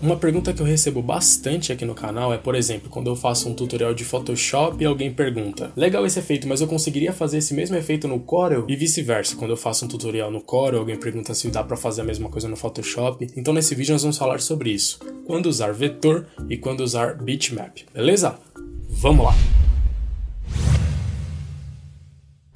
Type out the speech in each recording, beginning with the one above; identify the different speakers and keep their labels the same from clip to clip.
Speaker 1: Uma pergunta que eu recebo bastante aqui no canal é, por exemplo, quando eu faço um tutorial de Photoshop e alguém pergunta: Legal esse efeito, mas eu conseguiria fazer esse mesmo efeito no Corel? E vice-versa, quando eu faço um tutorial no Corel, alguém pergunta se dá para fazer a mesma coisa no Photoshop. Então nesse vídeo nós vamos falar sobre isso: quando usar vetor e quando usar bitmap, beleza? Vamos lá!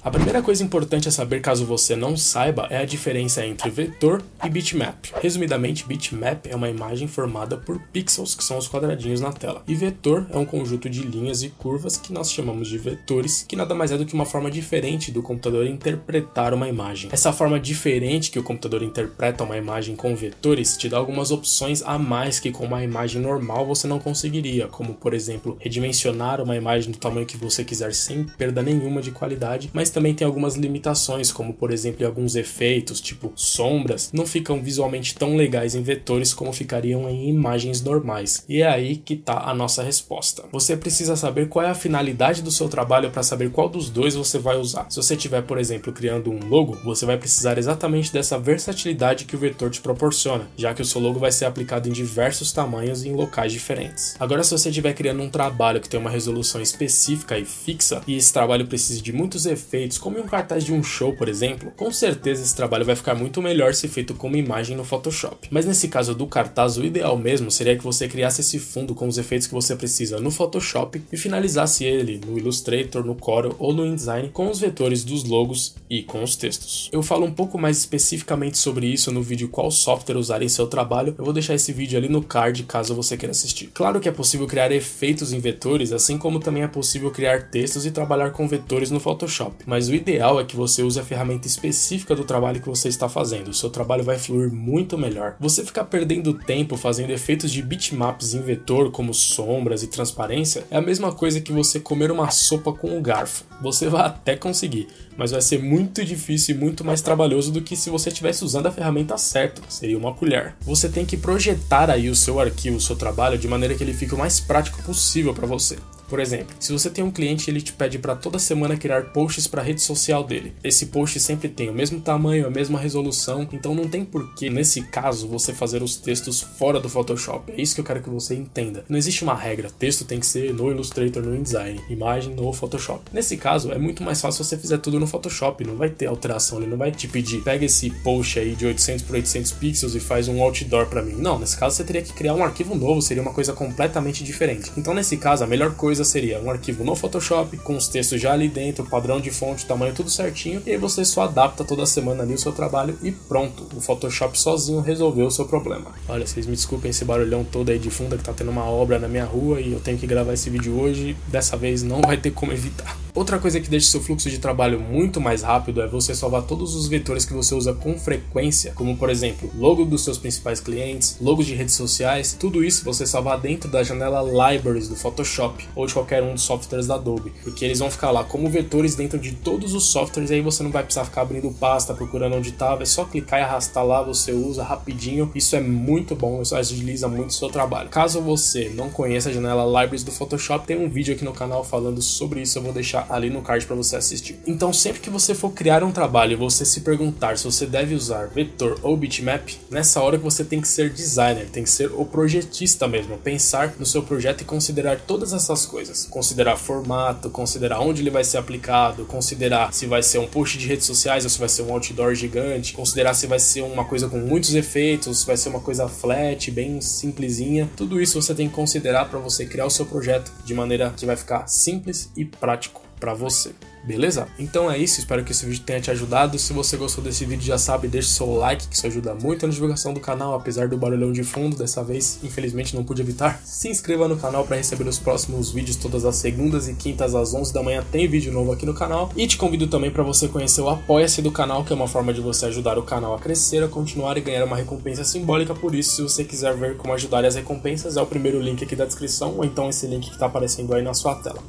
Speaker 1: A primeira coisa importante a saber caso você não saiba é a diferença entre vetor e bitmap. Resumidamente, bitmap é uma imagem formada por pixels, que são os quadradinhos na tela, e vetor é um conjunto de linhas e curvas que nós chamamos de vetores, que nada mais é do que uma forma diferente do computador interpretar uma imagem. Essa forma diferente que o computador interpreta uma imagem com vetores te dá algumas opções a mais que com uma imagem normal você não conseguiria, como por exemplo, redimensionar uma imagem do tamanho que você quiser sem perda nenhuma de qualidade, mas também tem algumas limitações, como por exemplo alguns efeitos, tipo sombras, não ficam visualmente tão legais em vetores como ficariam em imagens normais. E é aí que está a nossa resposta. Você precisa saber qual é a finalidade do seu trabalho para saber qual dos dois você vai usar. Se você estiver, por exemplo, criando um logo, você vai precisar exatamente dessa versatilidade que o vetor te proporciona, já que o seu logo vai ser aplicado em diversos tamanhos e em locais diferentes. Agora, se você estiver criando um trabalho que tem uma resolução específica e fixa, e esse trabalho precisa de muitos efeitos efeitos, como em um cartaz de um show, por exemplo, com certeza esse trabalho vai ficar muito melhor se feito como imagem no Photoshop. Mas nesse caso do cartaz, o ideal mesmo seria que você criasse esse fundo com os efeitos que você precisa no Photoshop e finalizasse ele no Illustrator, no Corel ou no InDesign com os vetores dos logos e com os textos. Eu falo um pouco mais especificamente sobre isso no vídeo qual software usar em seu trabalho, eu vou deixar esse vídeo ali no card caso você queira assistir. Claro que é possível criar efeitos em vetores, assim como também é possível criar textos e trabalhar com vetores no Photoshop, mas o ideal é que você use a ferramenta específica do trabalho que você está fazendo. O seu trabalho vai fluir muito melhor. Você ficar perdendo tempo fazendo efeitos de bitmaps em vetor, como sombras e transparência, é a mesma coisa que você comer uma sopa com um garfo. Você vai até conseguir, mas vai ser muito difícil e muito mais trabalhoso do que se você estivesse usando a ferramenta certa, seria uma colher. Você tem que projetar aí o seu arquivo, o seu trabalho de maneira que ele fique o mais prático possível para você. Por exemplo, se você tem um cliente ele te pede para toda semana criar posts para a rede social dele, esse post sempre tem o mesmo tamanho, a mesma resolução, então não tem porquê, nesse caso, você fazer os textos fora do Photoshop. É isso que eu quero que você entenda. Não existe uma regra, texto tem que ser no Illustrator, no InDesign, imagem no Photoshop. Nesse caso, é muito mais fácil você fizer tudo no Photoshop, não vai ter alteração, ele não vai te pedir, pega esse post aí de 800 por 800 pixels e faz um outdoor para mim. Não, nesse caso você teria que criar um arquivo novo, seria uma coisa completamente diferente. Então, nesse caso, a melhor coisa coisa seria um arquivo no Photoshop, com os textos já ali dentro, padrão de fonte, tamanho tudo certinho, e aí você só adapta toda semana ali o seu trabalho e pronto, o Photoshop sozinho resolveu o seu problema. Olha, vocês me desculpem esse barulhão todo aí de fundo que tá tendo uma obra na minha rua e eu tenho que gravar esse vídeo hoje, dessa vez não vai ter como evitar. Outra coisa que deixa seu fluxo de trabalho muito mais rápido é você salvar todos os vetores que você usa com frequência, como por exemplo, logo dos seus principais clientes, logos de redes sociais, tudo isso você salvar dentro da janela Libraries do Photoshop ou de qualquer um dos softwares da Adobe, porque eles vão ficar lá como vetores dentro de todos os softwares e aí você não vai precisar ficar abrindo pasta, procurando onde estava, é só clicar e arrastar lá, você usa rapidinho. Isso é muito bom, isso agiliza muito o seu trabalho. Caso você não conheça a janela Libraries do Photoshop, tem um vídeo aqui no canal falando sobre isso, eu vou deixar ali no card para você assistir. Então, sempre que você for criar um trabalho e você se perguntar se você deve usar vetor ou bitmap, nessa hora que você tem que ser designer, tem que ser o projetista mesmo, pensar no seu projeto e considerar todas essas coisas. Considerar formato, considerar onde ele vai ser aplicado, considerar se vai ser um post de redes sociais ou se vai ser um outdoor gigante, considerar se vai ser uma coisa com muitos efeitos, se vai ser uma coisa flat, bem simplesinha. Tudo isso você tem que considerar para você criar o seu projeto de maneira que vai ficar simples e prático para você. Beleza? Então é isso, espero que esse vídeo tenha te ajudado. Se você gostou desse vídeo, já sabe, deixe seu like, que isso ajuda muito na divulgação do canal, apesar do barulhão de fundo, dessa vez, infelizmente, não pude evitar. Se inscreva no canal para receber os próximos vídeos todas as segundas e quintas às 11 da manhã, tem vídeo novo aqui no canal. E te convido também para você conhecer o Apoia-se do canal, que é uma forma de você ajudar o canal a crescer, a continuar e ganhar uma recompensa simbólica. Por isso, se você quiser ver como ajudar as recompensas, é o primeiro link aqui da descrição, ou então esse link que está aparecendo aí na sua tela.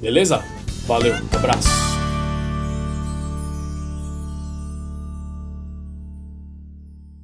Speaker 1: Beleza? Valeu, abraço.